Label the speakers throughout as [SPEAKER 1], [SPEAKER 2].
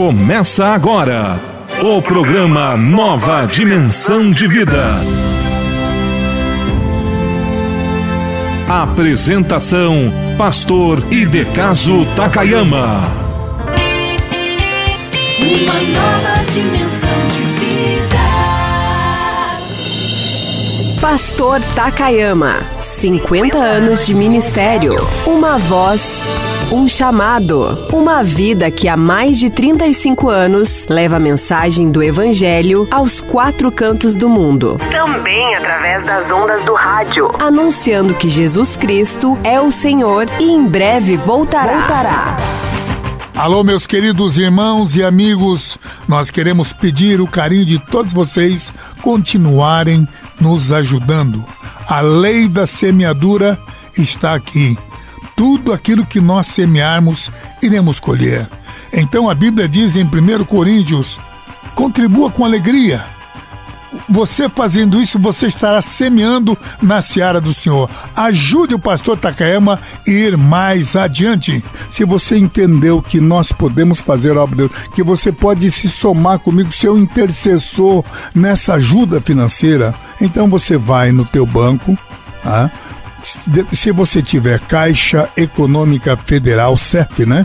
[SPEAKER 1] Começa agora o programa Nova Dimensão de Vida. Apresentação: Pastor Idecaso Takayama.
[SPEAKER 2] Uma nova dimensão de vida.
[SPEAKER 3] Pastor Takayama, 50 anos de ministério, uma voz um chamado, uma vida que há mais de 35 anos leva a mensagem do Evangelho aos quatro cantos do mundo. Também através das ondas do rádio, anunciando que Jesus Cristo é o Senhor e em breve voltará. voltará.
[SPEAKER 4] Alô, meus queridos irmãos e amigos, nós queremos pedir o carinho de todos vocês continuarem nos ajudando. A lei da semeadura está aqui tudo aquilo que nós semearmos, iremos colher. Então a Bíblia diz em 1 Coríntios: contribua com alegria. Você fazendo isso, você estará semeando na seara do Senhor. Ajude o pastor Takayama a ir mais adiante. Se você entendeu que nós podemos fazer a obra de Deus, que você pode se somar comigo, seu intercessor nessa ajuda financeira, então você vai no teu banco, ah, se você tiver Caixa Econômica Federal, CEF, né?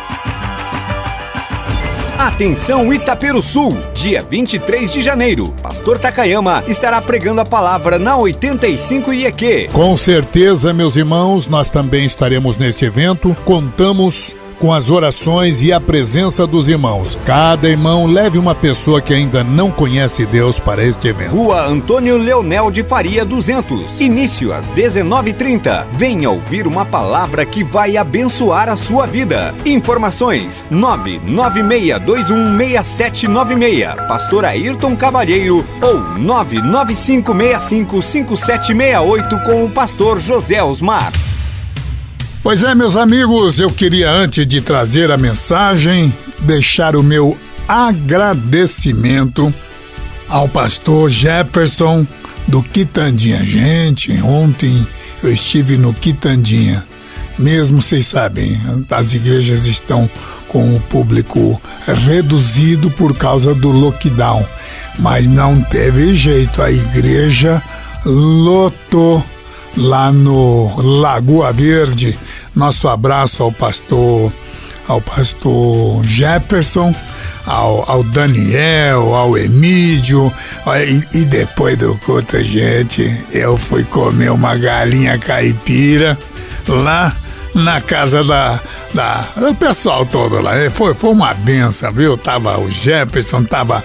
[SPEAKER 5] Atenção Itaperu Sul, dia 23 de janeiro. Pastor Takayama estará pregando a palavra na 85 IEQ.
[SPEAKER 4] Com certeza, meus irmãos, nós também estaremos neste evento. Contamos com as orações e a presença dos irmãos. Cada irmão leve uma pessoa que ainda não conhece Deus para este evento.
[SPEAKER 5] Rua Antônio Leonel de Faria 200. Início às 19h30. Venha ouvir uma palavra que vai abençoar a sua vida. Informações: 996216796. Pastor Ayrton Cavalheiro ou 995655768 com o pastor José Osmar.
[SPEAKER 4] Pois é, meus amigos, eu queria antes de trazer a mensagem deixar o meu agradecimento ao pastor Jefferson do Quitandinha. Gente, ontem eu estive no Quitandinha. Mesmo vocês sabem, as igrejas estão com o público reduzido por causa do lockdown, mas não teve jeito, a igreja lotou lá no Lagoa Verde. Nosso abraço ao pastor, ao pastor Jefferson, ao, ao Daniel, ao Emílio. E, e depois do culto, gente, eu fui comer uma galinha caipira lá na casa da, da, pessoal todo lá. É, foi, foi uma benção, viu? Tava o Jefferson, tava,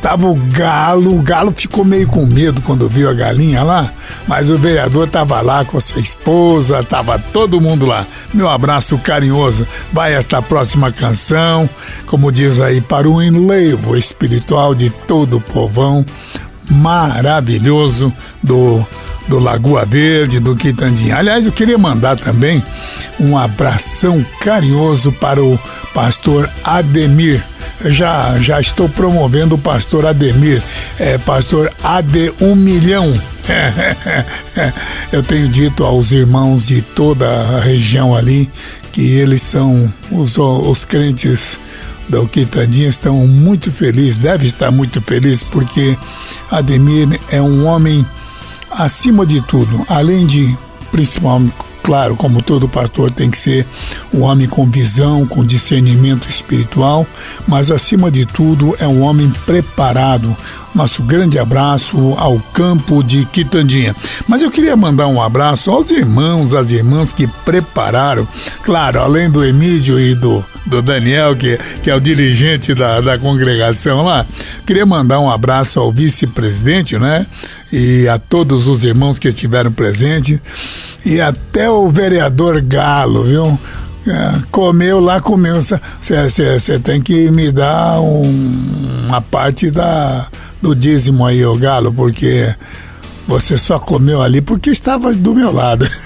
[SPEAKER 4] tava o Galo. O Galo ficou meio com medo quando viu a galinha lá, mas o vereador tava lá com a sua esposa, tava todo mundo lá. Meu abraço carinhoso. Vai esta próxima canção, como diz aí, para o enlevo espiritual de todo o povão maravilhoso do, do Lagoa Verde, do Quitandinha. Aliás, eu queria mandar também um abração carinhoso para o pastor Ademir. Já, já estou promovendo o pastor Ademir, é, pastor AD 1 milhão. Eu tenho dito aos irmãos de toda a região ali que eles são os, os crentes da Quitandinha estão muito felizes, deve estar muito feliz porque Ademir é um homem acima de tudo, além de principalmente Claro, como todo pastor tem que ser um homem com visão, com discernimento espiritual, mas acima de tudo é um homem preparado. Nosso grande abraço ao campo de Quitandinha. Mas eu queria mandar um abraço aos irmãos, às irmãs que prepararam, claro, além do Emílio e do, do Daniel, que, que é o dirigente da, da congregação lá, queria mandar um abraço ao vice-presidente, né? E a todos os irmãos que estiveram presentes e até o vereador Galo, viu? É, comeu lá, comeu. Você tem que me dar um, uma parte da, do dízimo aí, o Galo, porque você só comeu ali porque estava do meu lado.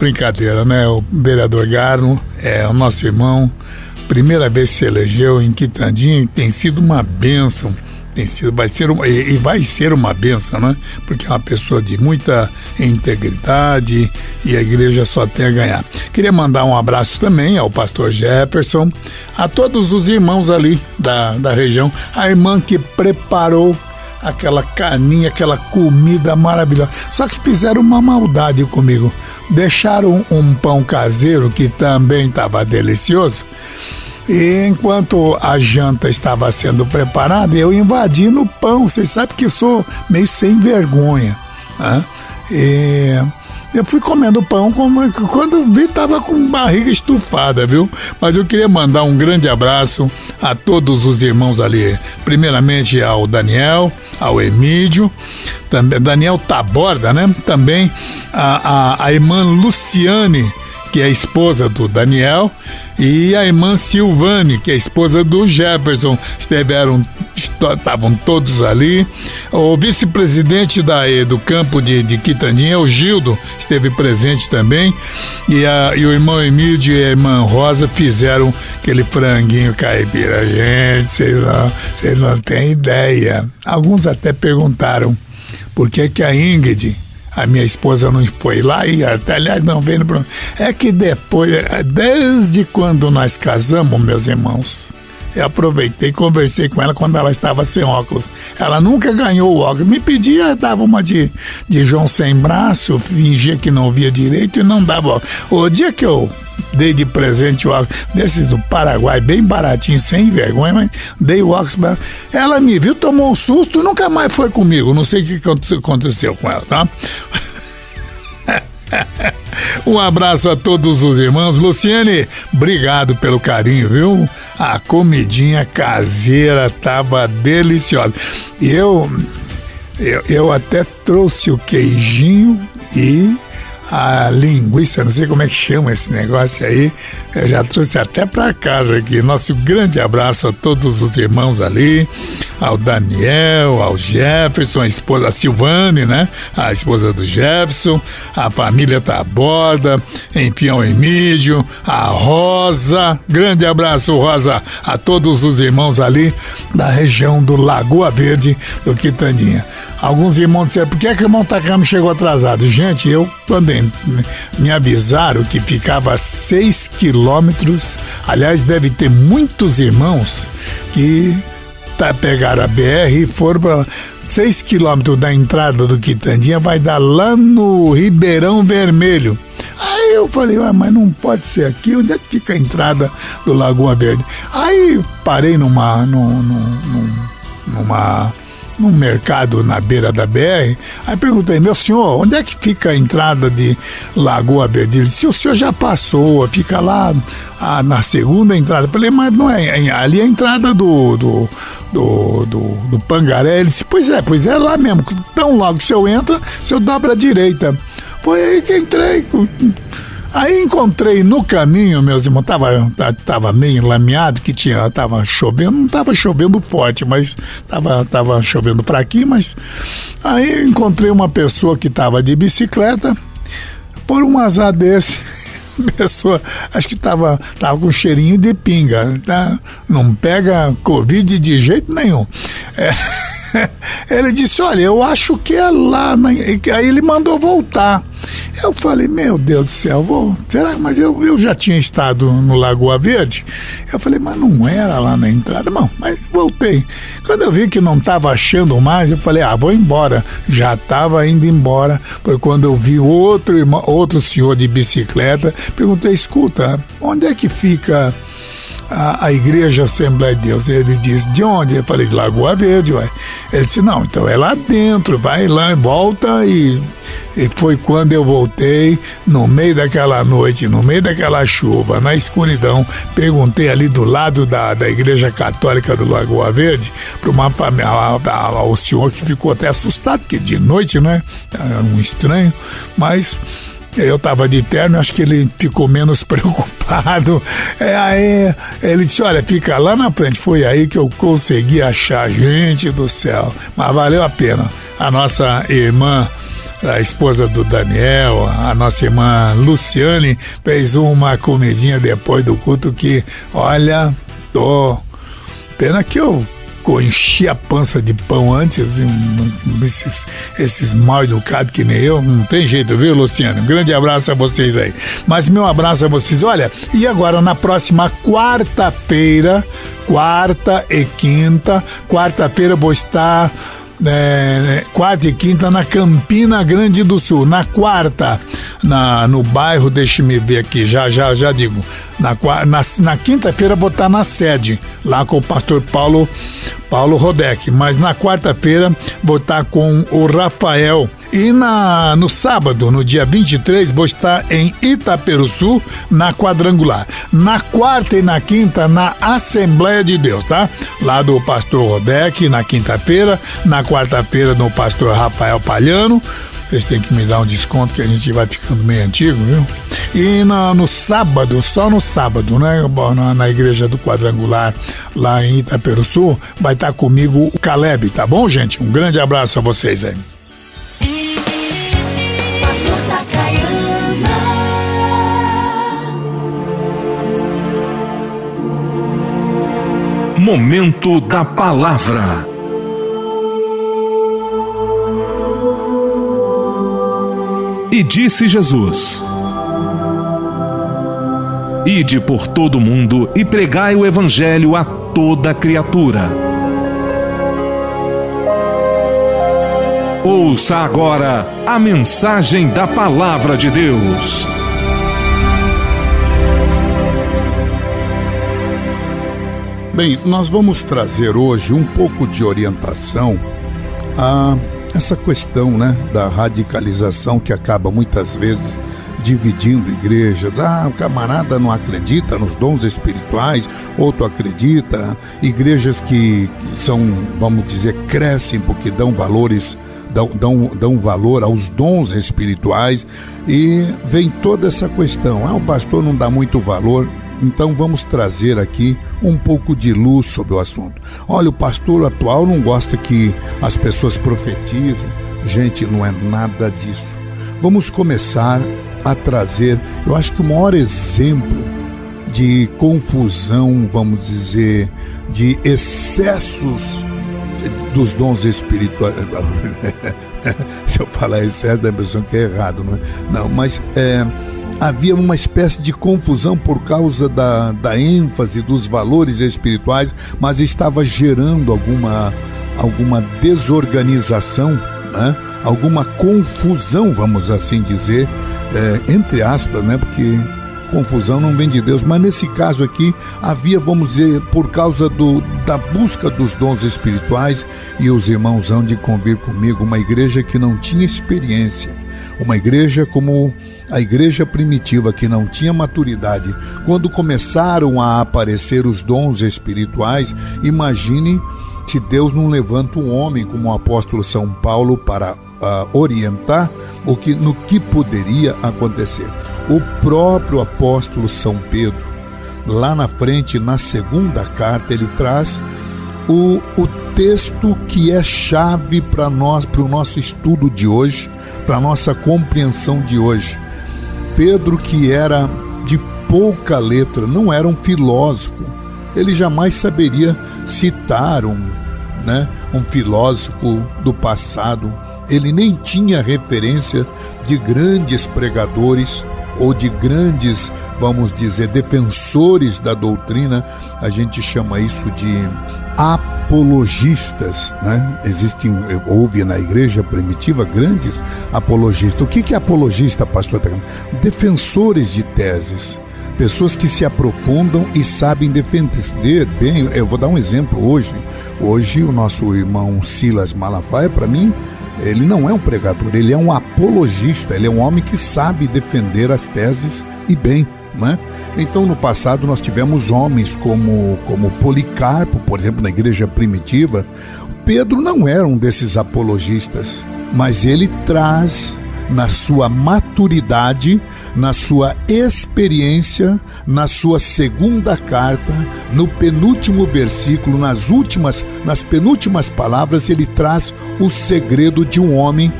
[SPEAKER 4] Brincadeira, né? O vereador Galo é o nosso irmão. Primeira vez que se elegeu em Quitandinha tem sido uma bênção tem sido, vai ser uma, e vai ser uma benção, né? Porque é uma pessoa de muita integridade e a igreja só tem a ganhar. Queria mandar um abraço também ao pastor Jefferson, a todos os irmãos ali da, da região, a irmã que preparou aquela carninha, aquela comida maravilhosa. Só que fizeram uma maldade comigo. Deixaram um pão caseiro que também estava delicioso e enquanto a janta estava sendo preparada, eu invadi no pão. Vocês sabem que eu sou meio sem vergonha. Né? E eu fui comendo pão como, quando vi estava com barriga estufada, viu? Mas eu queria mandar um grande abraço a todos os irmãos ali. Primeiramente ao Daniel, ao Emílio, também Daniel Taborda, né? Também a, a, a irmã Luciane que é a esposa do Daniel, e a irmã Silvane, que é a esposa do Jefferson. Estiveram, estavam todos ali. O vice-presidente da, do campo de, de Quitandinha, o Gildo, esteve presente também. E, a, e o irmão Emílio e a irmã Rosa fizeram aquele franguinho caipira. Gente, vocês não, vocês não têm ideia. Alguns até perguntaram por que, que a Ingrid a minha esposa não foi lá e aliás não veio no É que depois, desde quando nós casamos, meus irmãos, eu aproveitei e conversei com ela quando ela estava sem óculos. Ela nunca ganhou o óculos. Me pedia, dava uma de, de João sem braço, fingia que não via direito e não dava óculos. O dia que eu dei de presente o óculos desses do Paraguai, bem baratinho, sem vergonha, mas dei o óculos pra ela. Ela me viu, tomou um susto, nunca mais foi comigo. Não sei o que aconteceu com ela, tá? Um abraço a todos os irmãos. Luciane, obrigado pelo carinho, viu? A comidinha caseira estava deliciosa. Eu, eu, eu até trouxe o queijinho e a linguiça, não sei como é que chama esse negócio aí, eu já trouxe até para casa aqui. Nosso grande abraço a todos os irmãos ali, ao Daniel, ao Jefferson, a esposa a Silvane, né? A esposa do Jefferson, a família Taborda, enfim, ao Emílio, a Rosa. Grande abraço, Rosa, a todos os irmãos ali da região do Lagoa Verde, do Quitandinha. Alguns irmãos disseram, por que, é que o irmão Takami chegou atrasado? Gente, eu, quando me avisaram que ficava a 6 quilômetros, aliás, deve ter muitos irmãos que tá, pegaram a BR e foram para 6 quilômetros da entrada do Quitandinha, vai dar lá no Ribeirão Vermelho. Aí eu falei, ah, mas não pode ser aqui, onde é que fica a entrada do Lagoa Verde? Aí parei numa, numa, numa num mercado na beira da BR. Aí perguntei, meu senhor, onde é que fica a entrada de Lagoa Verde? Ele disse, o senhor já passou, fica lá ah, na segunda entrada. Eu falei, mas não é, é ali é a entrada do, do, do, do, do Pangaré. Ele disse, pois é, pois é lá mesmo. Então logo que o senhor entra, o senhor dobra a direita. Foi aí que entrei. Aí encontrei no caminho, meus irmãos, tava, tava meio lameado, que tinha, tava chovendo, não tava chovendo forte, mas tava, tava chovendo fraquinho, mas aí encontrei uma pessoa que tava de bicicleta, por um azar desse, pessoa, acho que tava, tava com cheirinho de pinga, tá? Não pega Covid de jeito nenhum. É, ele disse, olha, eu acho que é lá, na... aí ele mandou voltar. Eu falei, meu Deus do céu, vou. Será? Mas eu, eu já tinha estado no Lagoa Verde. Eu falei, mas não era lá na entrada. Não, mas voltei. Quando eu vi que não estava achando mais, eu falei, ah, vou embora. Já estava indo embora. Foi quando eu vi outro, outro senhor de bicicleta. Perguntei, escuta, onde é que fica a, a Igreja Assembleia de Deus. Ele disse, de onde? Eu falei, de Lagoa Verde, ué. Ele disse, não, então é lá dentro, vai lá, volta e, e foi quando eu voltei, no meio daquela noite, no meio daquela chuva, na escuridão, perguntei ali do lado da, da Igreja Católica do Lagoa Verde, para uma família, o senhor que ficou até assustado, porque de noite, né? Um estranho, mas eu estava de terno, acho que ele ficou menos preocupado. É, aí ele disse: Olha, fica lá na frente. Foi aí que eu consegui achar, gente do céu. Mas valeu a pena. A nossa irmã a esposa do Daniel, a nossa irmã Luciane, fez uma comidinha depois do culto que, olha, tô. Pena que eu enchi a pança de pão antes, esses, esses mal educados que nem eu, não tem jeito, viu, Luciano? Um grande abraço a vocês aí. Mas meu abraço a vocês. Olha, e agora na próxima quarta-feira, quarta e quinta, quarta-feira vou estar é, quarta e quinta na Campina Grande do Sul. Na quarta, na, no bairro, deixe-me ver aqui, já, já, já digo. Na, na, na quinta-feira vou estar na sede, lá com o pastor Paulo, Paulo Rodeck. Mas na quarta-feira vou estar com o Rafael. E na, no sábado, no dia 23, vou estar em Itaperuçu, na quadrangular. Na quarta e na quinta, na Assembleia de Deus, tá? Lá do pastor Rodeck, na quinta-feira. Na quarta-feira, no pastor Rafael Palhano. Vocês têm que me dar um desconto que a gente vai ficando meio antigo, viu? E na, no sábado, só no sábado, né? Na, na igreja do Quadrangular, lá em Itaperuçu, vai estar comigo o Caleb, tá bom, gente? Um grande abraço a vocês aí.
[SPEAKER 1] Momento da Palavra. E disse Jesus: Ide por todo o mundo e pregai o Evangelho a toda criatura. Ouça agora a mensagem da Palavra de Deus.
[SPEAKER 4] Bem, nós vamos trazer hoje um pouco de orientação a essa questão né, da radicalização que acaba muitas vezes dividindo igrejas. Ah, o camarada não acredita nos dons espirituais, outro acredita. Igrejas que, são, vamos dizer, crescem porque dão valores. Dão, dão, dão valor aos dons espirituais e vem toda essa questão. Ah, o pastor não dá muito valor. Então vamos trazer aqui um pouco de luz sobre o assunto. Olha, o pastor atual não gosta que as pessoas profetizem. Gente, não é nada disso. Vamos começar a trazer, eu acho que o maior exemplo de confusão, vamos dizer, de excessos dos dons espirituais. Se eu falar excesso, dá a impressão que é errado, não é? Não, mas é havia uma espécie de confusão por causa da, da ênfase dos valores espirituais, mas estava gerando alguma, alguma desorganização, né? alguma confusão, vamos assim dizer, é, entre aspas, né? porque confusão não vem de Deus, mas nesse caso aqui havia, vamos dizer, por causa do, da busca dos dons espirituais, e os irmãos hão de convir comigo, uma igreja que não tinha experiência, uma igreja como a igreja primitiva que não tinha maturidade, quando começaram a aparecer os dons espirituais, imagine se Deus não levanta um homem como o apóstolo São Paulo para uh, orientar o que, no que poderia acontecer. O próprio apóstolo São Pedro, lá na frente, na segunda carta, ele traz o, o texto que é chave para nós, para o nosso estudo de hoje, para a nossa compreensão de hoje. Pedro, que era de pouca letra, não era um filósofo, ele jamais saberia citar um, né, um filósofo do passado, ele nem tinha referência de grandes pregadores ou de grandes, vamos dizer, defensores da doutrina, a gente chama isso de apologistas, né? Existem, houve na igreja primitiva grandes apologistas. O que é apologista, pastor? Defensores de teses. Pessoas que se aprofundam e sabem defender bem. Eu vou dar um exemplo hoje. Hoje, o nosso irmão Silas Malafaia, para mim, ele não é um pregador, ele é um apologista, ele é um homem que sabe defender as teses e bem. Né? Então, no passado, nós tivemos homens como, como Policarpo, por exemplo, na igreja primitiva. Pedro não era um desses apologistas, mas ele traz na sua maturidade, na sua experiência, na sua segunda carta, no penúltimo versículo, nas últimas, nas penúltimas palavras, ele traz o segredo de um homem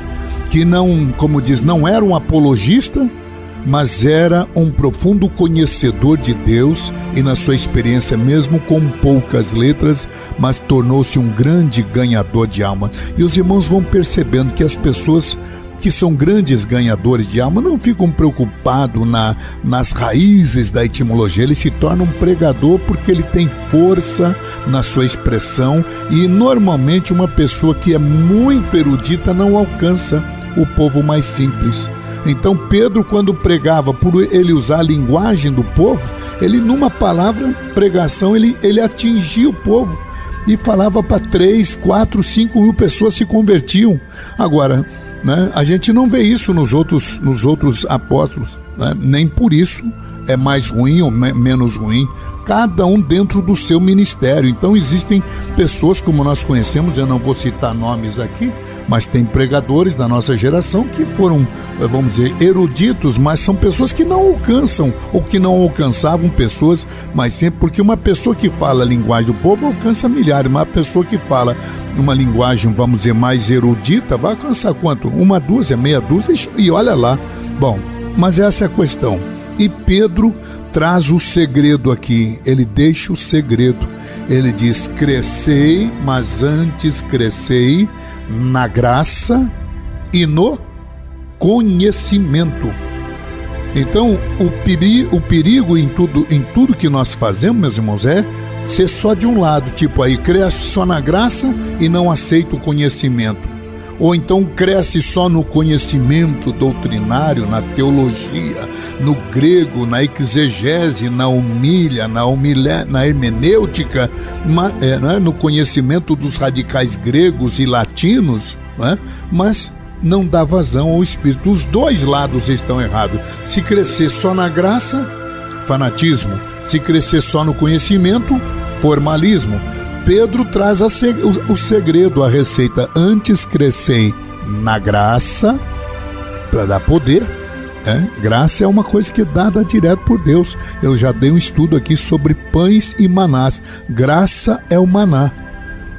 [SPEAKER 4] que não, como diz, não era um apologista, mas era um profundo conhecedor de Deus e, na sua experiência, mesmo com poucas letras, mas tornou-se um grande ganhador de alma. E os irmãos vão percebendo que as pessoas que são grandes ganhadores de alma não ficam preocupados na, nas raízes da etimologia. Ele se torna um pregador porque ele tem força na sua expressão e normalmente uma pessoa que é muito erudita não alcança o povo mais simples. Então Pedro, quando pregava, por ele usar a linguagem do povo, ele numa palavra pregação ele, ele atingia o povo e falava para três, quatro, cinco mil pessoas se convertiam. Agora né? A gente não vê isso nos outros, nos outros apóstolos, né? nem por isso é mais ruim ou me menos ruim, cada um dentro do seu ministério. Então existem pessoas como nós conhecemos, eu não vou citar nomes aqui, mas tem pregadores da nossa geração que foram, vamos dizer, eruditos, mas são pessoas que não alcançam ou que não alcançavam pessoas, mas sempre porque uma pessoa que fala a linguagem do povo alcança milhares, uma pessoa que fala uma linguagem, vamos dizer, mais erudita, vai alcançar quanto? Uma dúzia, meia dúzia e olha lá. Bom, mas essa é a questão. E Pedro traz o segredo aqui, ele deixa o segredo. Ele diz: crescei, mas antes crescei na graça e no conhecimento. Então, o perigo em tudo, em tudo que nós fazemos, meus irmãos, é ser só de um lado, tipo aí, cresce só na graça e não aceita o conhecimento. Ou então cresce só no conhecimento doutrinário, na teologia, no grego, na exegese, na humilha, na, humilha, na hermenêutica, é, é, no conhecimento dos radicais gregos e latinos, é? mas não dá vazão ao Espírito. Os dois lados estão errados. Se crescer só na graça, fanatismo. Se crescer só no conhecimento, formalismo. Pedro traz o segredo, a receita. Antes crescei na graça, para dar poder. É? Graça é uma coisa que é dada direto por Deus. Eu já dei um estudo aqui sobre pães e manás. Graça é o maná.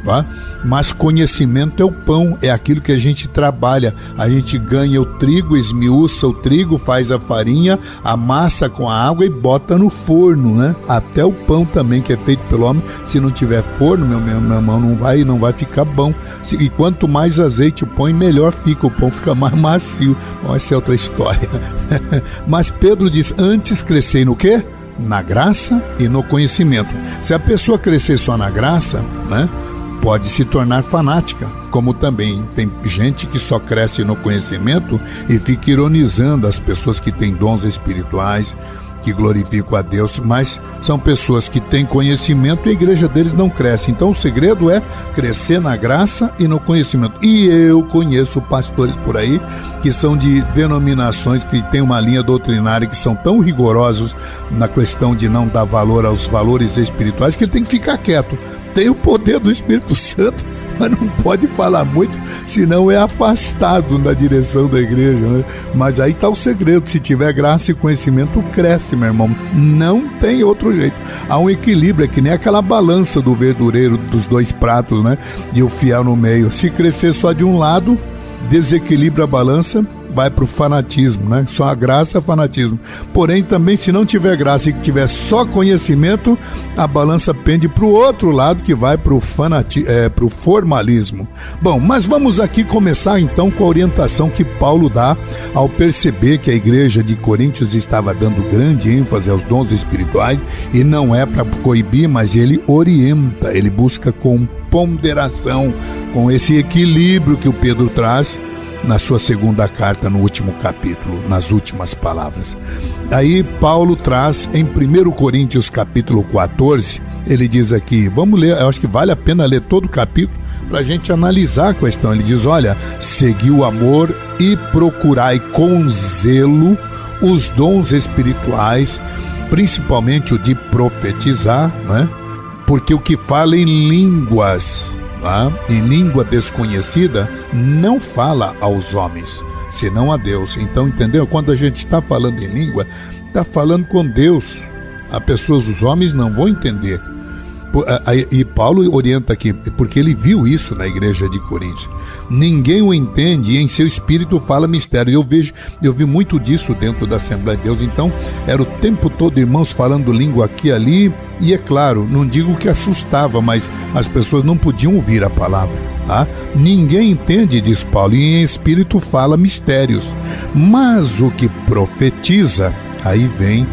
[SPEAKER 4] Tá? Mas conhecimento é o pão, é aquilo que a gente trabalha. A gente ganha o trigo, esmiuça o trigo, faz a farinha, amassa com a água e bota no forno, né? Até o pão também que é feito pelo homem, se não tiver forno, meu, meu, meu irmão, não vai, não vai ficar bom. E quanto mais azeite põe, melhor fica, o pão fica mais macio. Bom, essa é outra história. Mas Pedro diz: antes crescei no quê? Na graça e no conhecimento. Se a pessoa crescer só na graça, né? Pode se tornar fanática, como também tem gente que só cresce no conhecimento e fica ironizando as pessoas que têm dons espirituais, que glorificam a Deus, mas são pessoas que têm conhecimento e a igreja deles não cresce. Então o segredo é crescer na graça e no conhecimento. E eu conheço pastores por aí que são de denominações que têm uma linha doutrinária que são tão rigorosos na questão de não dar valor aos valores espirituais que ele tem que ficar quieto tem o poder do Espírito Santo. mas não pode falar muito, senão é afastado da direção da igreja. Né? Mas aí está o segredo: se tiver graça e conhecimento, cresce, meu irmão. Não tem outro jeito. Há um equilíbrio, é que nem aquela balança do verdureiro dos dois pratos, né? E o fiel no meio. Se crescer só de um lado, desequilibra a balança vai para o fanatismo, né? Só a graça é fanatismo. Porém, também, se não tiver graça e tiver só conhecimento, a balança pende para o outro lado, que vai para o é, pro formalismo. Bom, mas vamos aqui começar então com a orientação que Paulo dá ao perceber que a igreja de Coríntios estava dando grande ênfase aos dons espirituais e não é para coibir, mas ele orienta, ele busca com ponderação, com esse equilíbrio que o Pedro traz na sua segunda carta, no último capítulo, nas últimas palavras. Aí Paulo traz em 1 Coríntios capítulo 14, ele diz aqui, vamos ler, eu acho que vale a pena ler todo o capítulo para a gente analisar a questão. Ele diz: olha, segui o amor e procurai com zelo os dons espirituais, principalmente o de profetizar, né? Porque o que fala em línguas em língua desconhecida, não fala aos homens, senão a Deus. Então, entendeu? Quando a gente está falando em língua, está falando com Deus. As pessoas, os homens, não vão entender. E Paulo orienta aqui, porque ele viu isso na igreja de Coríntios. Ninguém o entende e em seu espírito fala mistério. Eu vejo, eu vi muito disso dentro da Assembleia de Deus. Então, era o tempo todo irmãos falando língua aqui e ali. E é claro, não digo que assustava, mas as pessoas não podiam ouvir a palavra. Tá? Ninguém entende, diz Paulo, e em espírito fala mistérios. Mas o que profetiza, aí vem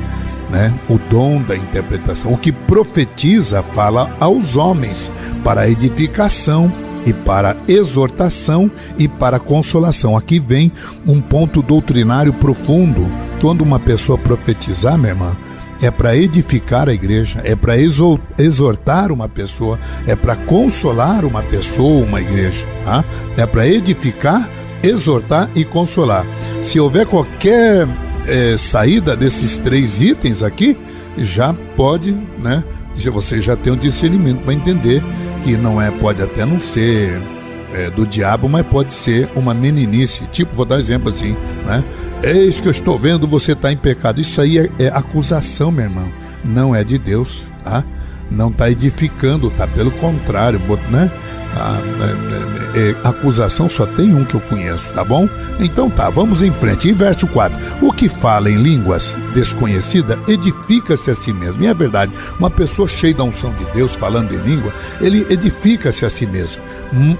[SPEAKER 4] né, o dom da interpretação. O que profetiza fala aos homens para edificação e para exortação e para consolação. Aqui vem um ponto doutrinário profundo. Quando uma pessoa profetizar, minha irmã, é para edificar a igreja, é para exortar uma pessoa, é para consolar uma pessoa, uma igreja, tá? é para edificar, exortar e consolar. Se houver qualquer é, saída desses três itens aqui, já pode, né? Você já tem um discernimento para entender que não é, pode até não ser é, do diabo, mas pode ser uma meninice. Tipo, vou dar exemplo assim, né? Eis que eu estou vendo, você está em pecado. Isso aí é, é acusação, meu irmão. Não é de Deus, tá? Não está edificando, tá? Pelo contrário, né? É, acusação só tem um que eu conheço, tá bom? Então tá, vamos em frente. E verso 4: O que fala em línguas desconhecida edifica-se a si mesmo. E é verdade, uma pessoa cheia da unção de Deus falando em língua, ele edifica-se a si mesmo. Hum,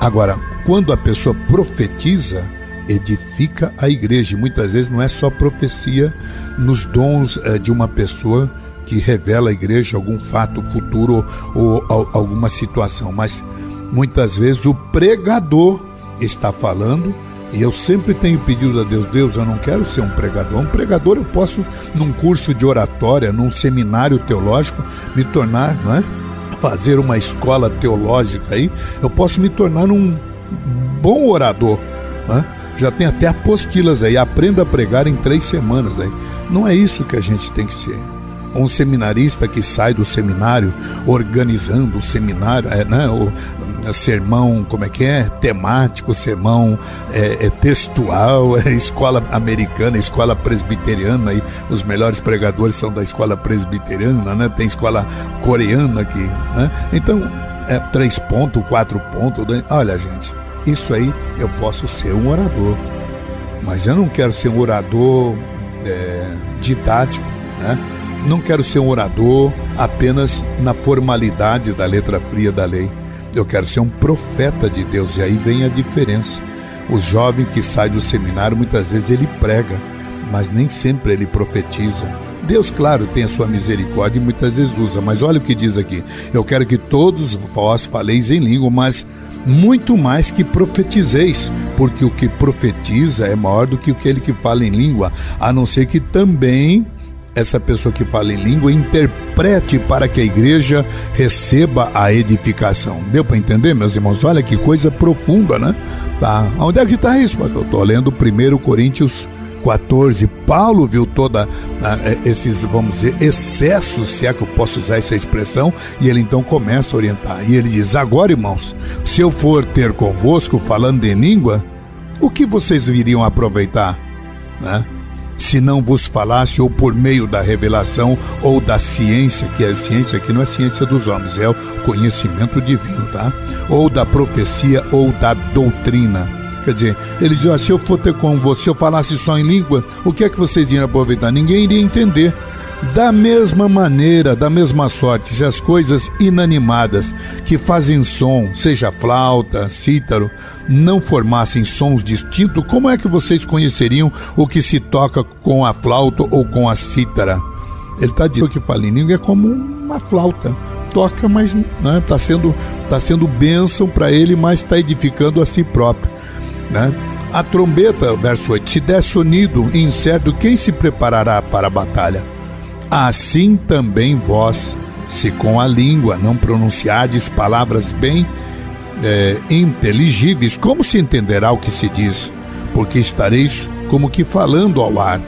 [SPEAKER 4] agora, quando a pessoa profetiza, edifica a igreja. Muitas vezes não é só profecia nos dons é, de uma pessoa que revela à igreja algum fato futuro ou alguma situação, mas Muitas vezes o pregador está falando e eu sempre tenho pedido a Deus, Deus, eu não quero ser um pregador. Um pregador eu posso, num curso de oratória, num seminário teológico, me tornar, não é? Fazer uma escola teológica aí, eu posso me tornar um bom orador, né? Já tem até apostilas aí, aprenda a pregar em três semanas aí. Não é isso que a gente tem que ser um seminarista que sai do seminário organizando o seminário, é, né, sermão, como é que é? Temático, sermão é, é textual, é escola americana, escola presbiteriana, e os melhores pregadores são da escola presbiteriana, né? Tem escola coreana aqui, né? Então, é três pontos, quatro pontos, né? olha gente, isso aí eu posso ser um orador, mas eu não quero ser um orador é, didático, né? Não quero ser um orador apenas na formalidade da letra fria da lei. Eu quero ser um profeta de Deus, e aí vem a diferença. O jovem que sai do seminário, muitas vezes ele prega, mas nem sempre ele profetiza. Deus, claro, tem a sua misericórdia e muitas vezes usa, mas olha o que diz aqui: Eu quero que todos vós faleis em língua, mas muito mais que profetizeis, porque o que profetiza é maior do que aquele que fala em língua, a não ser que também essa pessoa que fala em língua interprete para que a igreja receba a edificação. Deu para entender, meus irmãos? Olha que coisa profunda, né? Tá. Onde é que está isso? Eu estou lendo 1 Coríntios 14, Paulo viu toda ah, eh, esses, vamos dizer, excessos, se é que eu posso usar essa expressão, e ele então começa a orientar. E ele diz: Agora, irmãos, se eu for ter convosco falando em língua, o que vocês viriam aproveitar? Né? Se não vos falasse, ou por meio da revelação, ou da ciência, que é a ciência que não é ciência dos homens, é o conhecimento divino, tá? Ou da profecia, ou da doutrina Quer dizer, ele dizia, ah, se eu for ter com você, eu falasse só em língua, o que é que vocês iriam aproveitar? Ninguém iria entender. Da mesma maneira, da mesma sorte, se as coisas inanimadas que fazem som, seja flauta, cítaro, não formassem sons distintos, como é que vocês conheceriam o que se toca com a flauta ou com a cítara? Ele está dizendo que língua é como uma flauta. Toca, mas está né, tá sendo, tá sendo bênção para ele, mas está edificando a si próprio. Né? A trombeta, verso 8, se der sonido incerto, quem se preparará para a batalha? Assim também vós, se com a língua não pronunciardes palavras bem é, inteligíveis, como se entenderá o que se diz? Porque estareis como que falando ao ar.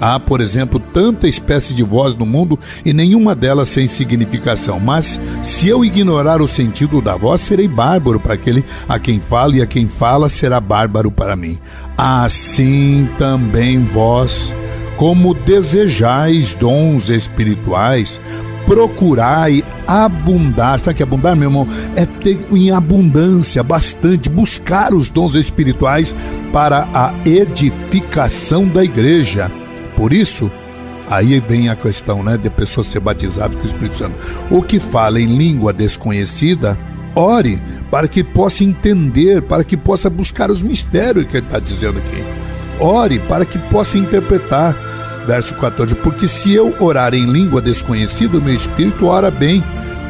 [SPEAKER 4] Há, por exemplo, tanta espécie de voz no mundo e nenhuma delas sem significação. Mas se eu ignorar o sentido da voz, serei bárbaro para aquele a quem fala, e a quem fala será bárbaro para mim. Assim também vós, como desejais dons espirituais, procurai abundar. Sabe que é abundar, meu irmão? É ter em abundância, bastante, buscar os dons espirituais para a edificação da igreja. Por isso, aí vem a questão né, de pessoas ser batizadas com o Espírito Santo. O que fala em língua desconhecida, ore para que possa entender, para que possa buscar os mistérios que ele está dizendo aqui. Ore para que possa interpretar. Verso 14: Porque se eu orar em língua desconhecida, o meu espírito ora bem,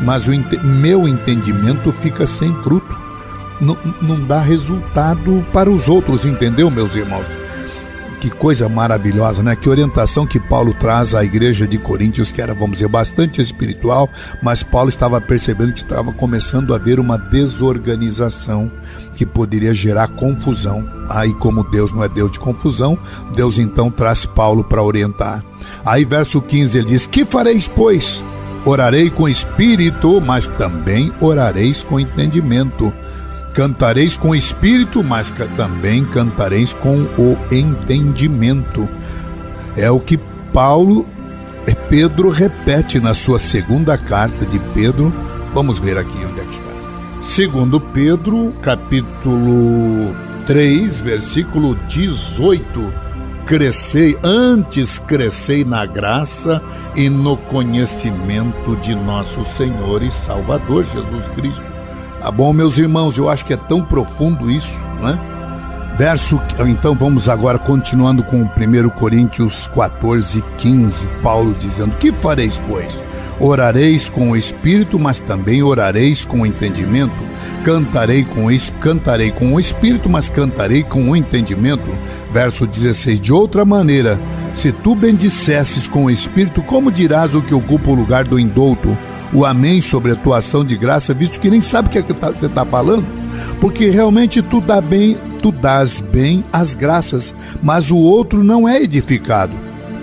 [SPEAKER 4] mas o meu entendimento fica sem fruto. Não, não dá resultado para os outros, entendeu, meus irmãos? Que coisa maravilhosa, né? Que orientação que Paulo traz à igreja de Coríntios, que era, vamos dizer, bastante espiritual, mas Paulo estava percebendo que estava começando a haver uma desorganização que poderia gerar confusão. Aí, como Deus não é Deus de confusão, Deus então traz Paulo para orientar. Aí, verso 15, ele diz: Que fareis, pois? Orarei com espírito, mas também orareis com entendimento Cantareis com o espírito, mas também cantareis com o entendimento. É o que Paulo, eh, Pedro repete na sua segunda carta de Pedro. Vamos ver aqui onde é que está. Segundo Pedro, capítulo 3, versículo 18. Crescei, antes crescei na graça e no conhecimento de nosso Senhor e Salvador Jesus Cristo Tá bom, meus irmãos, eu acho que é tão profundo isso, né? Verso, então vamos agora continuando com o 1 Coríntios 14, 15, Paulo dizendo: Que fareis, pois? Orareis com o espírito, mas também orareis com o entendimento. Cantarei com, cantarei com o espírito, mas cantarei com o entendimento. Verso 16: De outra maneira, se tu bendissesses com o espírito, como dirás o que ocupa o lugar do indouto? O amém sobre a tua ação de graça, visto que nem sabe o que, é que tá, você está falando, porque realmente tu dá bem, tu dás bem as graças, mas o outro não é edificado.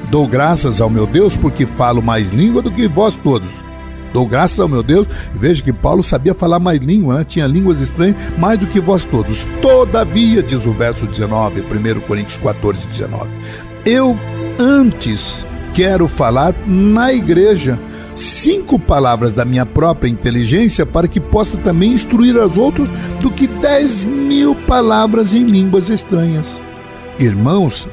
[SPEAKER 4] Dou graças ao meu Deus porque falo mais língua do que vós todos. Dou graças ao meu Deus. Veja que Paulo sabia falar mais língua, né? tinha línguas estranhas mais do que vós todos. Todavia, diz o verso 19, 1 Coríntios 14, 19. Eu antes quero falar na igreja cinco palavras da minha própria inteligência para que possa também instruir aos outros do que dez mil palavras em línguas estranhas. Irmãos,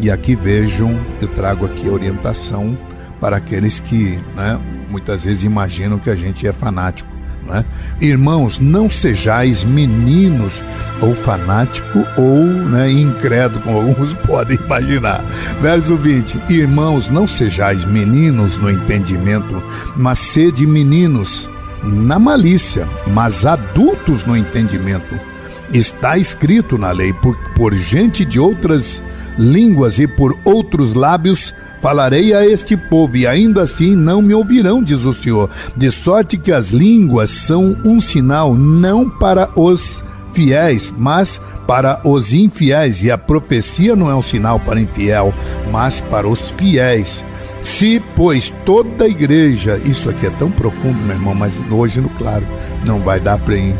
[SPEAKER 4] e aqui vejam, eu trago aqui a orientação para aqueles que né, muitas vezes imaginam que a gente é fanático. Né? Irmãos, não sejais meninos ou fanático ou né, incrédulo, como alguns podem imaginar. Verso 20: Irmãos, não sejais meninos no entendimento, mas sede meninos na malícia, mas adultos no entendimento. Está escrito na lei: por, por gente de outras línguas e por outros lábios Falarei a este povo, e ainda assim não me ouvirão, diz o Senhor. De sorte que as línguas são um sinal não para os fiéis, mas para os infiéis. E a profecia não é um sinal para infiel, mas para os fiéis. Se, pois, toda a igreja, isso aqui é tão profundo, meu irmão, mas hoje, no claro, não vai dar para em,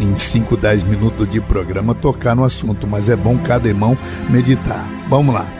[SPEAKER 4] em 5, 10 minutos de programa tocar no assunto, mas é bom cada irmão meditar. Vamos lá.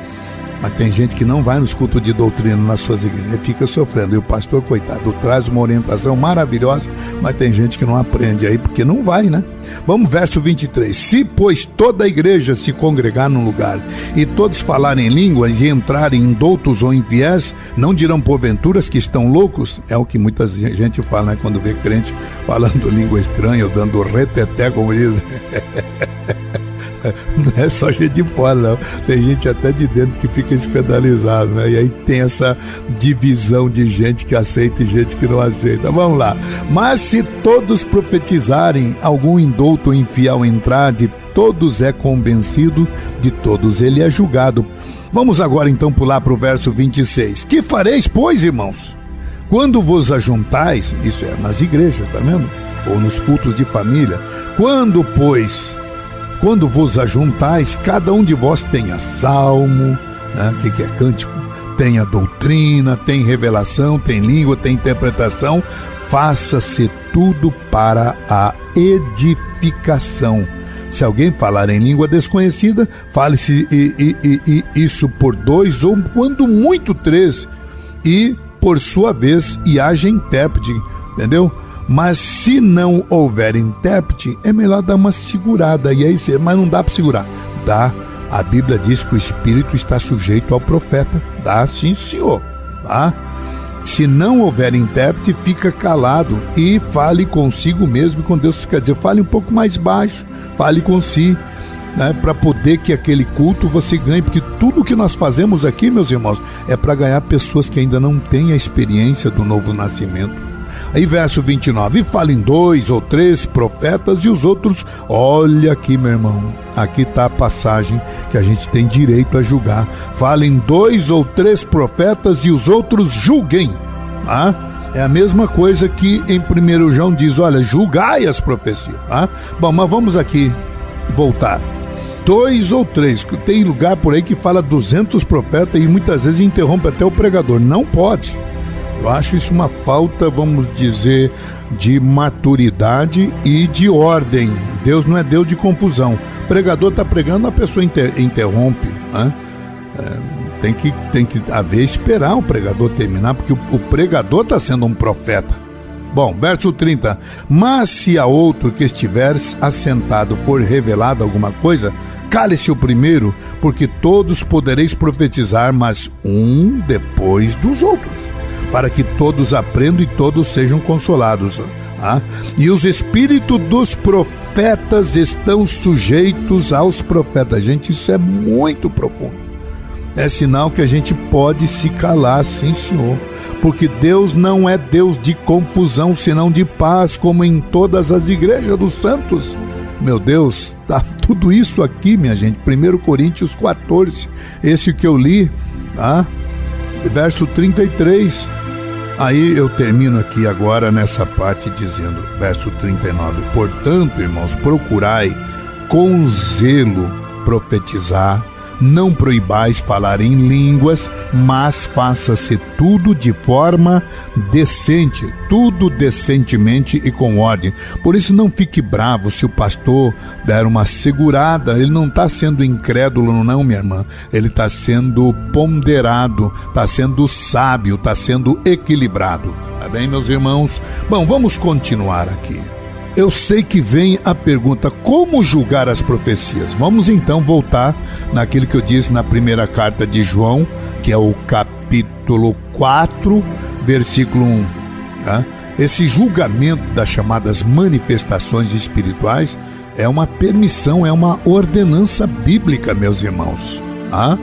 [SPEAKER 4] Mas tem gente que não vai nos cultos de doutrina nas suas igrejas e fica sofrendo. E o pastor, coitado, traz uma orientação maravilhosa, mas tem gente que não aprende aí porque não vai, né? Vamos, verso 23. Se, pois, toda a igreja se congregar num lugar e todos falarem línguas e entrarem em doutos ou em viés, não dirão porventuras que estão loucos? É o que muita gente fala, né? Quando vê crente falando língua estranha ou dando reteté, como diz. não é só gente de fora, não. Tem gente até de dentro que fica escandalizado, né? E aí tem essa divisão de gente que aceita e gente que não aceita. Vamos lá. Mas se todos profetizarem, algum indulto infiel entrar, de todos é convencido, de todos ele é julgado. Vamos agora então pular para o verso 26. Que fareis, pois, irmãos? Quando vos ajuntais, isso é nas igrejas, tá vendo? Ou nos cultos de família, quando, pois, quando vos ajuntais, cada um de vós tenha salmo, né? que, que é cântico? Tem a doutrina, tem revelação, tem língua, tem interpretação. Faça-se tudo para a edificação. Se alguém falar em língua desconhecida, fale-se isso por dois ou quando muito três, e por sua vez, e haja intérprete, entendeu? Mas se não houver intérprete, é melhor dar uma segurada. E aí, mas não dá para segurar. Dá. A Bíblia diz que o espírito está sujeito ao profeta. Dá sim, senhor. Tá? Se não houver intérprete, fica calado e fale consigo mesmo com Deus. Quer dizer, fale um pouco mais baixo, fale com si, né, para poder que aquele culto você ganhe, porque tudo que nós fazemos aqui, meus irmãos, é para ganhar pessoas que ainda não têm a experiência do novo nascimento. Aí verso 29, e falem dois ou três profetas e os outros, olha aqui meu irmão, aqui está a passagem que a gente tem direito a julgar. Falem dois ou três profetas e os outros julguem. Tá? É a mesma coisa que em 1 João diz, olha, julgai as profecias. Tá? Bom, mas vamos aqui voltar dois ou três. Tem lugar por aí que fala 200 profetas e muitas vezes interrompe até o pregador. Não pode. Eu acho isso uma falta, vamos dizer, de maturidade e de ordem. Deus não é Deus de confusão. O pregador está pregando, a pessoa inter interrompe. Né? É, tem, que, tem que haver esperar o pregador terminar, porque o, o pregador está sendo um profeta. Bom, verso 30. Mas se a outro que estiveres assentado for revelado alguma coisa, cale-se o primeiro, porque todos podereis profetizar, mas um depois dos outros para que todos aprendam e todos sejam consolados. Ah? E os espíritos dos profetas estão sujeitos aos profetas. Gente, isso é muito profundo. É sinal que a gente pode se calar, sim, Senhor. Porque Deus não é Deus de confusão, senão de paz, como em todas as igrejas dos santos. Meu Deus, tá tudo isso aqui, minha gente. 1 Coríntios 14, esse que eu li, tá? Verso 33 Aí eu termino aqui agora nessa parte dizendo, verso 39: Portanto, irmãos, procurai com zelo profetizar não proibais falar em línguas, mas faça-se tudo de forma decente, tudo decentemente e com ordem. Por isso não fique bravo se o pastor der uma segurada, ele não está sendo incrédulo, não, minha irmã. Ele está sendo ponderado, está sendo sábio, está sendo equilibrado. Tá bem, meus irmãos? Bom, vamos continuar aqui eu sei que vem a pergunta: como julgar as profecias? Vamos então voltar naquilo que eu disse na primeira carta de João, que é o capítulo 4, versículo 1. Tá? Esse julgamento das chamadas manifestações espirituais é uma permissão, é uma ordenança bíblica, meus irmãos. Tá?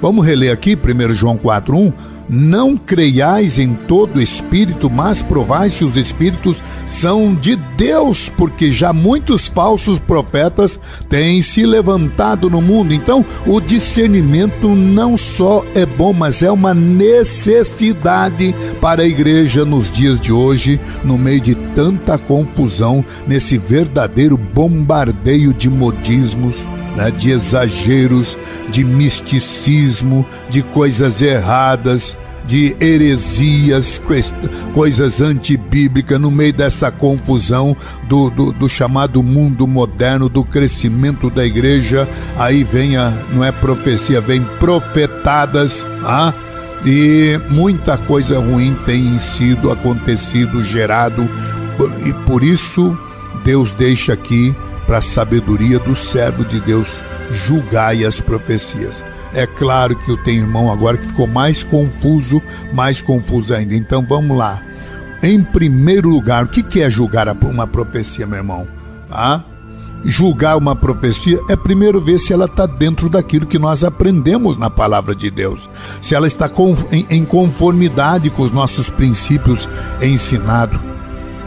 [SPEAKER 4] Vamos reler aqui 1 João 4,1. Não creiais em todo espírito, mas provai se os espíritos são de Deus, porque já muitos falsos profetas têm se levantado no mundo. Então, o discernimento não só é bom, mas é uma necessidade para a igreja nos dias de hoje, no meio de tanta confusão, nesse verdadeiro bombardeio de modismos né, de exageros, de misticismo, de coisas erradas, de heresias, coisas antibíblicas, no meio dessa confusão do, do, do, chamado mundo moderno, do crescimento da igreja. Aí vem a, não é profecia, vem profetadas, ah, e muita coisa ruim tem sido acontecido, gerado, e por isso Deus deixa aqui para a sabedoria do servo de Deus, julgai as profecias. É claro que eu tenho irmão agora que ficou mais confuso, mais confuso ainda. Então vamos lá. Em primeiro lugar, o que é julgar uma profecia, meu irmão? Tá? Julgar uma profecia é primeiro ver se ela está dentro daquilo que nós aprendemos na palavra de Deus, se ela está em conformidade com os nossos princípios ensinados.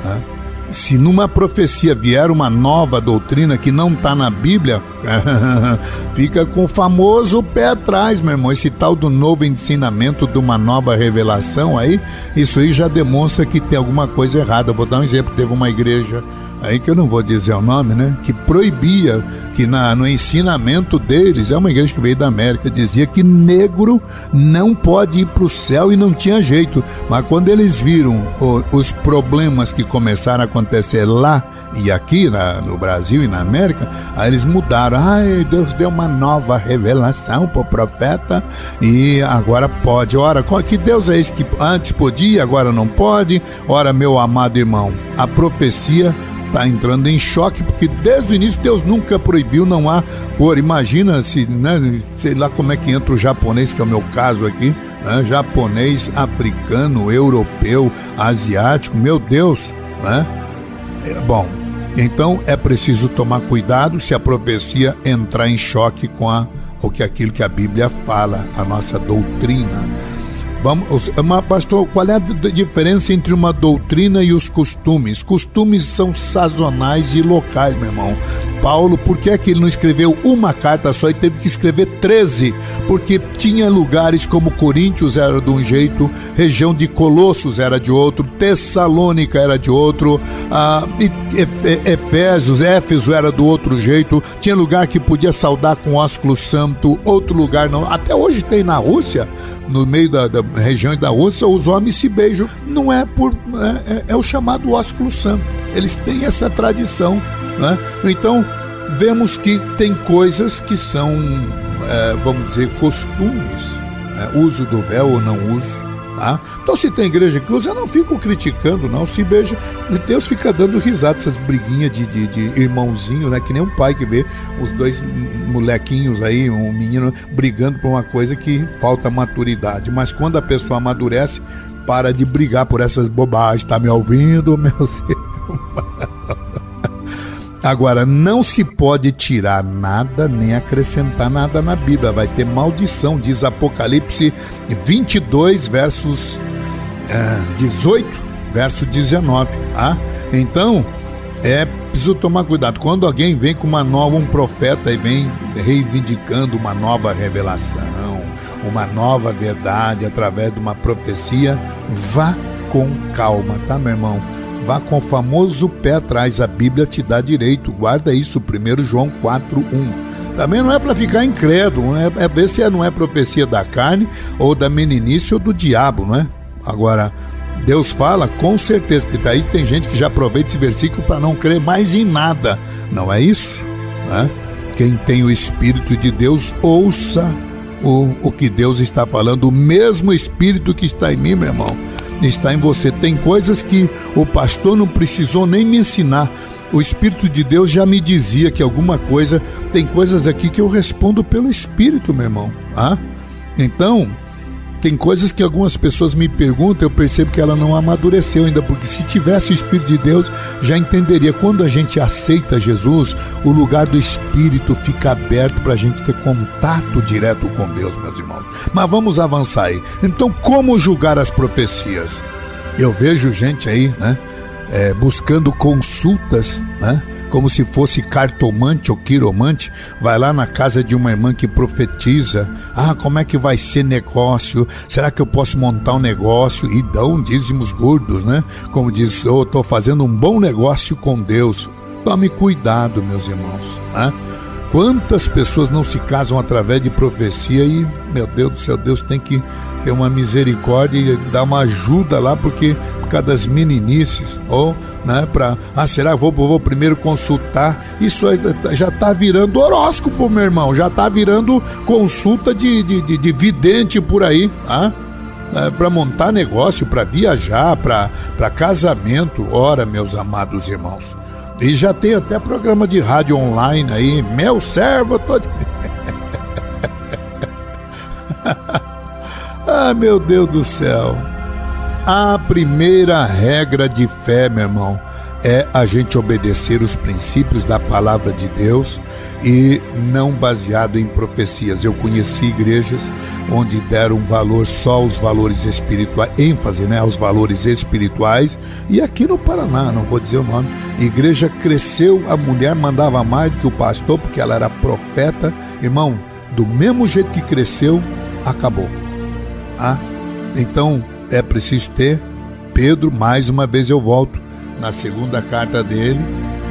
[SPEAKER 4] Tá? Se numa profecia vier uma nova doutrina que não está na Bíblia, fica com o famoso pé atrás, meu irmão. Esse tal do novo ensinamento, de uma nova revelação aí, isso aí já demonstra que tem alguma coisa errada. vou dar um exemplo: teve uma igreja aí que eu não vou dizer o nome, né? Que proibia que na, no ensinamento deles, é uma igreja que veio da América, dizia que negro não pode ir para o céu e não tinha jeito. Mas quando eles viram o, os problemas que começaram a acontecer lá e aqui na, no Brasil e na América, aí eles mudaram. Ai, Deus deu uma nova revelação para o profeta e agora pode. Ora, que Deus é esse que antes podia, agora não pode? Ora, meu amado irmão, a profecia está entrando em choque, porque desde o início Deus nunca proibiu, não há cor. Imagina se, né, sei lá como é que entra o japonês, que é o meu caso aqui, né, japonês, africano, europeu, asiático, meu Deus, né? É, bom, então é preciso tomar cuidado se a profecia entrar em choque com a, o que aquilo que a Bíblia fala, a nossa doutrina. Vamos, pastor, qual é a diferença entre uma doutrina e os costumes? Costumes são sazonais e locais, meu irmão. Paulo, por que é que ele não escreveu uma carta só e teve que escrever 13? Porque tinha lugares como Coríntios era de um jeito, região de Colossos era de outro, Tessalônica era de outro, ah, Efésios, Éfeso era do outro jeito, tinha lugar que podia saudar com ósculo santo, outro lugar não. Até hoje tem na Rússia, no meio da, da região da Rússia, os homens se beijam. Não é por. É, é, é o chamado ósculo santo. Eles têm essa tradição. Né? Então, vemos que tem coisas que são, é, vamos dizer, costumes, né? uso do véu ou não uso. Tá? Então, se tem igreja que usa, eu não fico criticando, não. Se beija, Deus fica dando risada, essas briguinhas de, de, de, irmãozinho, né? Que nem um pai que vê os dois molequinhos aí, um menino, brigando por uma coisa que falta maturidade. Mas quando a pessoa amadurece, para de brigar por essas bobagens. Tá me ouvindo, meu irmão? Agora, não se pode tirar nada nem acrescentar nada na Bíblia. Vai ter maldição, diz Apocalipse 22, versos é, 18, verso 19. Tá? Então, é preciso tomar cuidado. Quando alguém vem com uma nova, um profeta e vem reivindicando uma nova revelação, uma nova verdade através de uma profecia, vá com calma, tá, meu irmão? Vá com o famoso pé atrás, a Bíblia te dá direito. Guarda isso, 1 João 4:1. Também não é para ficar incrédulo, né? é ver se não é profecia da carne ou da meninice ou do diabo, não é? Agora, Deus fala com certeza, porque daí tem gente que já aproveita esse versículo para não crer mais em nada. Não é isso? Né? Quem tem o Espírito de Deus, ouça o, o que Deus está falando, o mesmo Espírito que está em mim, meu irmão está em você. Tem coisas que o pastor não precisou nem me ensinar. O Espírito de Deus já me dizia que alguma coisa, tem coisas aqui que eu respondo pelo Espírito, meu irmão. Ah? Então, tem coisas que algumas pessoas me perguntam, eu percebo que ela não amadureceu ainda, porque se tivesse o Espírito de Deus, já entenderia. Quando a gente aceita Jesus, o lugar do Espírito fica aberto para a gente ter contato direto com Deus, meus irmãos. Mas vamos avançar aí. Então, como julgar as profecias? Eu vejo gente aí, né, é, buscando consultas, né? Como se fosse cartomante ou quiromante, vai lá na casa de uma irmã que profetiza: ah, como é que vai ser negócio? Será que eu posso montar um negócio? E dão dízimos gordos, né? Como diz, eu oh, estou fazendo um bom negócio com Deus. Tome cuidado, meus irmãos. Né? Quantas pessoas não se casam através de profecia e, meu Deus do céu, Deus tem que ter uma misericórdia e dar uma ajuda lá, porque por causa das meninices, ou, né, para, ah, será vou, vou primeiro consultar? Isso já tá virando horóscopo, meu irmão, já tá virando consulta de, de, de, de vidente por aí, ah? É, para montar negócio, para viajar, para casamento. Ora, meus amados irmãos, e já tem até programa de rádio online aí, meu servo, tô. ah, meu Deus do céu. A primeira regra de fé, meu irmão, é a gente obedecer os princípios da palavra de Deus e não baseado em profecias. Eu conheci igrejas onde deram valor só aos valores espirituais, ênfase né, aos valores espirituais. E aqui no Paraná, não vou dizer o nome, a igreja cresceu, a mulher mandava mais do que o pastor, porque ela era profeta. Irmão, do mesmo jeito que cresceu, acabou. Ah, então é preciso ter. Pedro, mais uma vez eu volto na segunda carta dele,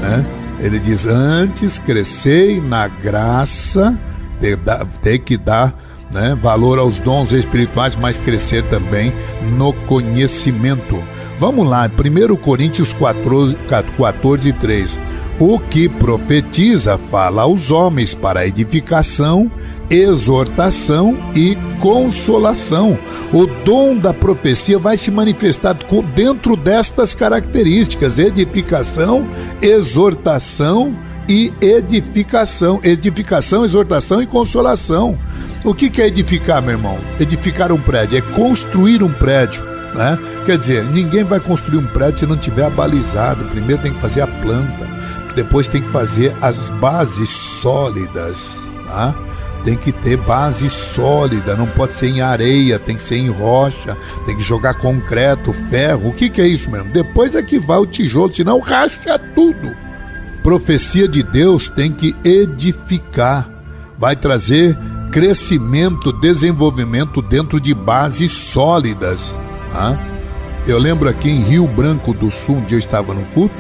[SPEAKER 4] né? Ele diz: Antes crescei na graça, tem que dar né, valor aos dons espirituais, mas crescer também no conhecimento. Vamos lá, 1 Coríntios 14, 14 3. O que profetiza fala aos homens para edificação exortação e consolação. O dom da profecia vai se manifestar dentro destas características: edificação, exortação e edificação. Edificação, exortação e consolação. O que é edificar, meu irmão? Edificar um prédio é construir um prédio. Né? Quer dizer, ninguém vai construir um prédio se não tiver abalizado. Primeiro tem que fazer a planta, depois tem que fazer as bases sólidas. Tá? Tem que ter base sólida, não pode ser em areia, tem que ser em rocha, tem que jogar concreto, ferro. O que, que é isso mesmo? Depois é que vai o tijolo, senão racha tudo. Profecia de Deus tem que edificar, vai trazer crescimento, desenvolvimento dentro de bases sólidas. Tá? Eu lembro aqui em Rio Branco do Sul, onde eu estava no culto,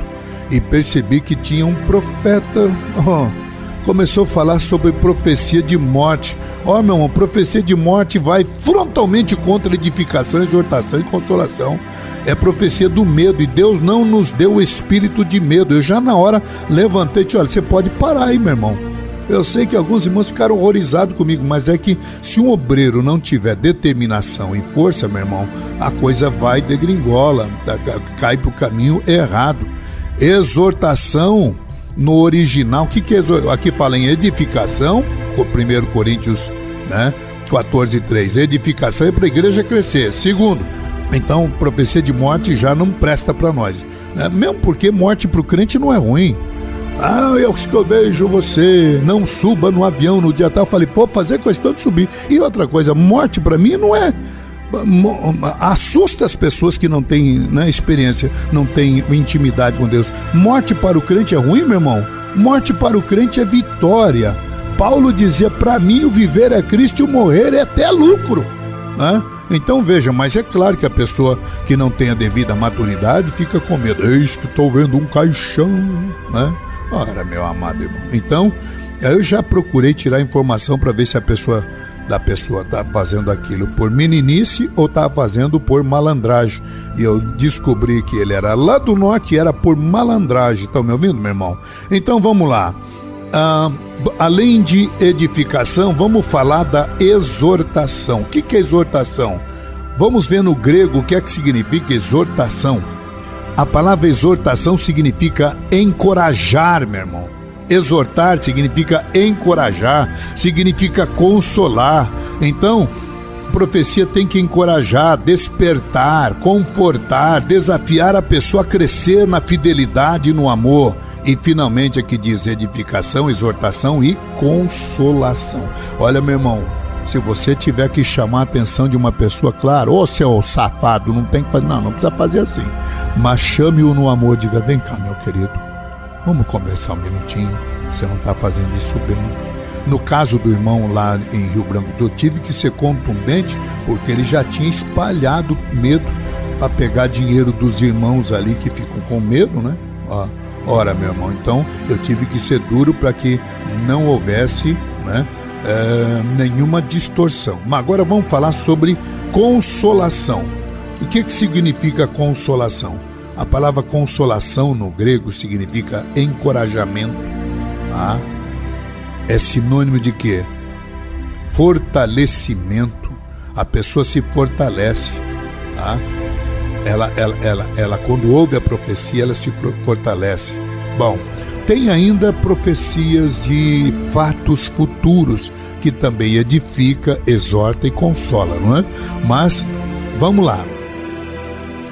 [SPEAKER 4] e percebi que tinha um profeta. Oh, começou a falar sobre profecia de morte. Ó, oh, meu irmão, profecia de morte vai frontalmente contra edificação, exortação e consolação. É profecia do medo e Deus não nos deu o espírito de medo. Eu já na hora levantei e disse: olha, você pode parar aí, meu irmão. Eu sei que alguns irmãos ficaram horrorizados comigo, mas é que se um obreiro não tiver determinação e força, meu irmão, a coisa vai degringola, cai para o caminho errado. Exortação no original, o que, que é aqui fala em edificação, 1 Coríntios né, 14, 3, edificação é para a igreja crescer. Segundo, então profecia de morte já não presta para nós. Né? Mesmo porque morte para o crente não é ruim. Ah, eu que eu vejo você, não suba no avião no dia tal. Eu falei, vou fazer questão de subir. E outra coisa, morte para mim não é assusta as pessoas que não têm né, experiência, não têm intimidade com Deus. Morte para o crente é ruim, meu irmão? Morte para o crente é vitória. Paulo dizia: para mim o viver é Cristo e o morrer é até lucro. Né? Então veja, mas é claro que a pessoa que não tem a devida maturidade fica com medo. Eis que estou vendo um caixão, né? Ora, meu amado irmão. Então, eu já procurei tirar informação para ver se a pessoa da pessoa tá fazendo aquilo por meninice ou tá fazendo por malandragem. E eu descobri que ele era lá do norte e era por malandragem. Estão me ouvindo, meu irmão? Então vamos lá. Ah, além de edificação, vamos falar da exortação. O que, que é exortação? Vamos ver no grego o que é que significa exortação. A palavra exortação significa encorajar, meu irmão. Exortar significa encorajar, significa consolar. Então, profecia tem que encorajar, despertar, confortar, desafiar a pessoa a crescer na fidelidade e no amor. E finalmente aqui diz edificação, exortação e consolação. Olha, meu irmão, se você tiver que chamar a atenção de uma pessoa, claro, ô seu safado, não tem que fazer, não, não precisa fazer assim. Mas chame-o no amor, diga: vem cá, meu querido, vamos conversar um minutinho. Você não está fazendo isso bem no caso do irmão lá em Rio Branco, eu tive que ser contundente porque ele já tinha espalhado medo para pegar dinheiro dos irmãos ali que ficam com medo, né? Ó, ora, meu irmão, então eu tive que ser duro para que não houvesse, né? É, nenhuma distorção. Mas agora vamos falar sobre consolação. O que, que significa consolação? A palavra consolação no grego significa encorajamento. Tá? é sinônimo de quê? Fortalecimento. A pessoa se fortalece. Tá? Ela, ela, ela, ela, quando ouve a profecia, ela se fortalece. Bom, tem ainda profecias de fatos futuros que também edifica, exorta e consola, não é? Mas vamos lá.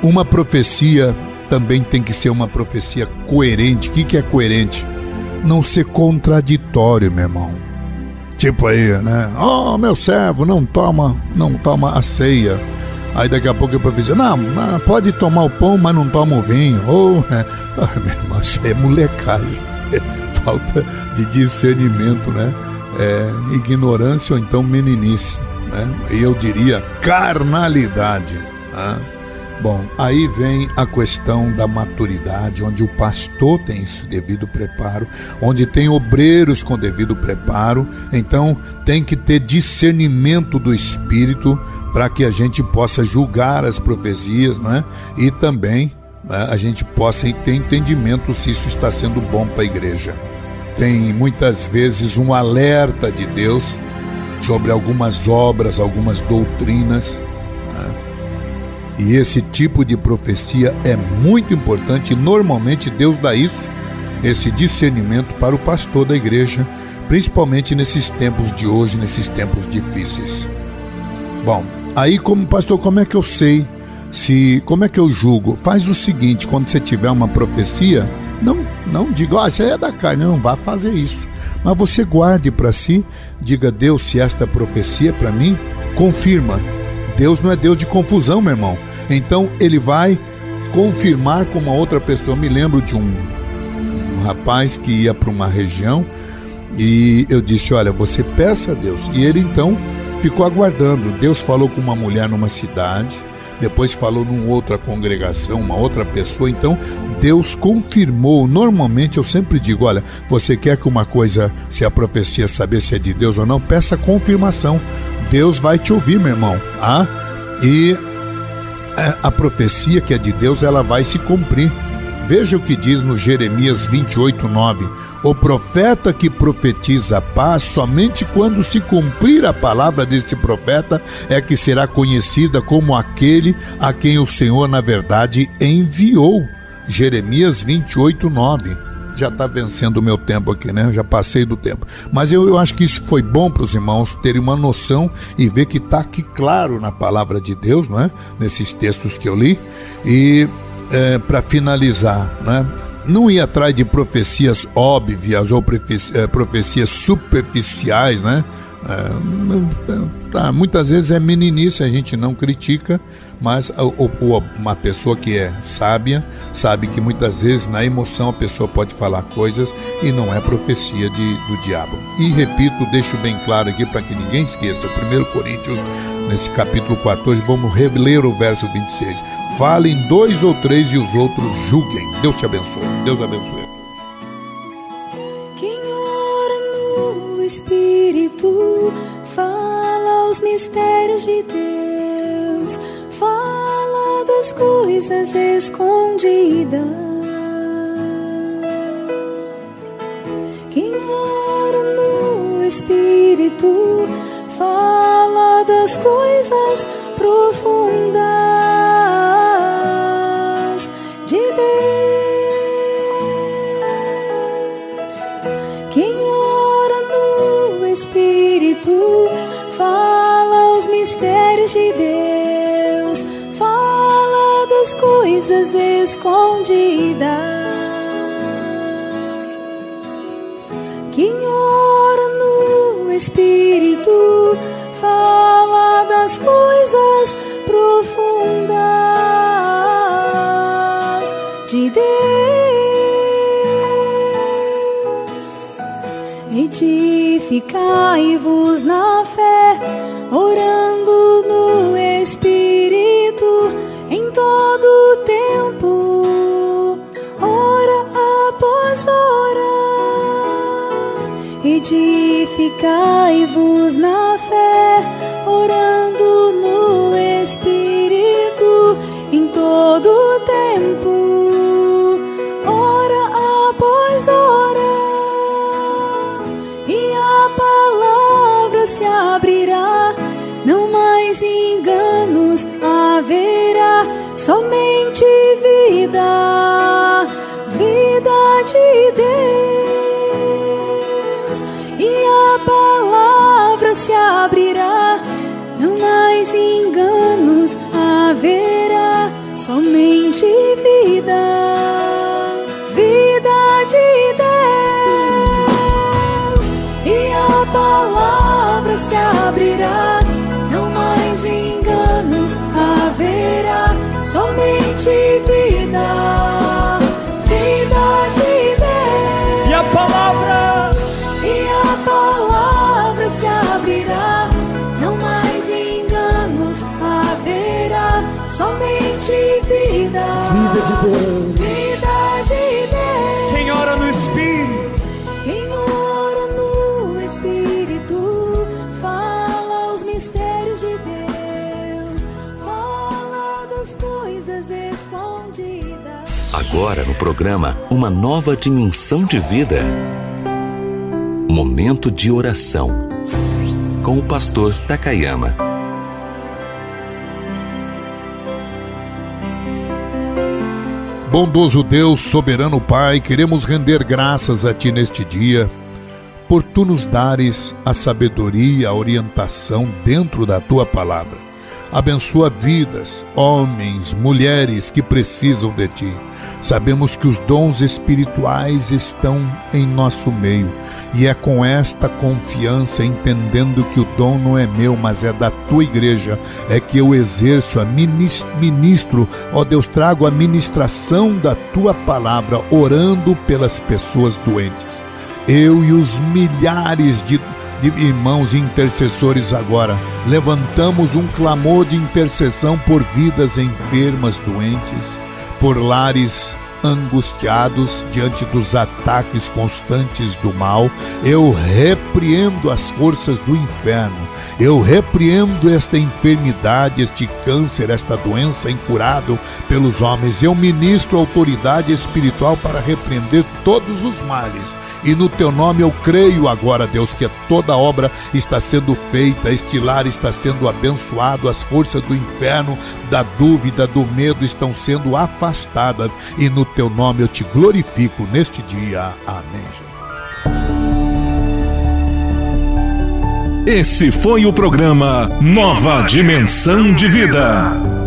[SPEAKER 4] Uma profecia também tem que ser uma profecia coerente. O que, que é coerente? não ser contraditório, meu irmão. Tipo aí, né? Oh, meu servo, não toma, não toma a ceia. Aí daqui a pouco o professor, não, pode tomar o pão, mas não toma o vinho. Oh, é. ah, meu irmão, isso é molecagem. Falta de discernimento, né? É, ignorância ou então meninice, né? E eu diria carnalidade. Né? Bom, aí vem a questão da maturidade, onde o pastor tem esse devido preparo, onde tem obreiros com devido preparo, então tem que ter discernimento do espírito para que a gente possa julgar as profecias, né? E também né, a gente possa ter entendimento se isso está sendo bom para a igreja. Tem muitas vezes um alerta de Deus sobre algumas obras, algumas doutrinas e esse tipo de profecia é muito importante normalmente Deus dá isso, esse discernimento para o pastor da igreja, principalmente nesses tempos de hoje, nesses tempos difíceis. Bom, aí como pastor, como é que eu sei se como é que eu julgo? Faz o seguinte, quando você tiver uma profecia, não não diga, oh, isso aí é da carne, não vá fazer isso. Mas você guarde para si, diga Deus, se esta profecia é para mim, confirma. Deus não é Deus de confusão, meu irmão. Então ele vai confirmar com uma outra pessoa. Eu me lembro de um, um rapaz que ia para uma região e eu disse: Olha, você peça a Deus. E ele então ficou aguardando. Deus falou com uma mulher numa cidade, depois falou numa outra congregação, uma outra pessoa. Então Deus confirmou. Normalmente eu sempre digo: Olha, você quer que uma coisa, se a profecia saber se é de Deus ou não, peça confirmação. Deus vai te ouvir, meu irmão. Ah? E é, a profecia que é de Deus, ela vai se cumprir. Veja o que diz no Jeremias 28, 9. O profeta que profetiza a paz, somente quando se cumprir a palavra desse profeta, é que será conhecida como aquele a quem o Senhor, na verdade, enviou. Jeremias 28, 9 já está vencendo o meu tempo aqui, né? Já passei do tempo. Mas eu, eu acho que isso foi bom para os irmãos terem uma noção e ver que está aqui claro na palavra de Deus, não é? Nesses textos que eu li. E é, para finalizar, né? Não ir atrás de profecias óbvias ou é, profecias superficiais, né? É, tá, muitas vezes é meninice, a gente não critica, mas uma pessoa que é sábia sabe que muitas vezes na emoção a pessoa pode falar coisas e não é profecia de, do diabo. E repito, deixo bem claro aqui para que ninguém esqueça, 1 Coríntios, nesse capítulo 14, vamos reler o verso 26. Falem dois ou três e os outros julguem. Deus te abençoe. Deus abençoe.
[SPEAKER 2] Quem ora no Espírito fala os mistérios de Deus, coisas escondidas. Quem ora no Espírito fala das coisas profundas. Escondidas. Quem ora no Espírito fala das coisas profundas de Deus. Edificai-vos na Edificai-vos na fé, orando
[SPEAKER 6] Agora no programa Uma Nova Dimensão de Vida. Momento de oração. Com o pastor Takayama.
[SPEAKER 4] Bondoso Deus, soberano Pai, queremos render graças a Ti neste dia, por Tu nos dares a sabedoria, a orientação dentro da Tua palavra. Abençoa vidas, homens, mulheres que precisam de Ti. Sabemos que os dons espirituais estão em nosso meio e é com esta confiança, entendendo que o dom não é meu, mas é da tua igreja, é que eu exerço a minis- ministro, ó Deus, trago a ministração da tua palavra, orando pelas pessoas doentes. Eu e os milhares de de irmãos intercessores agora, levantamos um clamor de intercessão por vidas enfermas, doentes, por lares angustiados diante dos ataques constantes do mal. Eu repreendo as forças do inferno. Eu repreendo esta enfermidade, este câncer, esta doença incurável pelos homens. Eu ministro autoridade espiritual para repreender todos os males. E no teu nome eu creio agora, Deus, que toda obra está sendo feita, este lar está sendo abençoado, as forças do inferno, da dúvida, do medo estão sendo afastadas. E no teu nome eu te glorifico neste dia. Amém.
[SPEAKER 1] Esse foi o programa Nova Dimensão de Vida.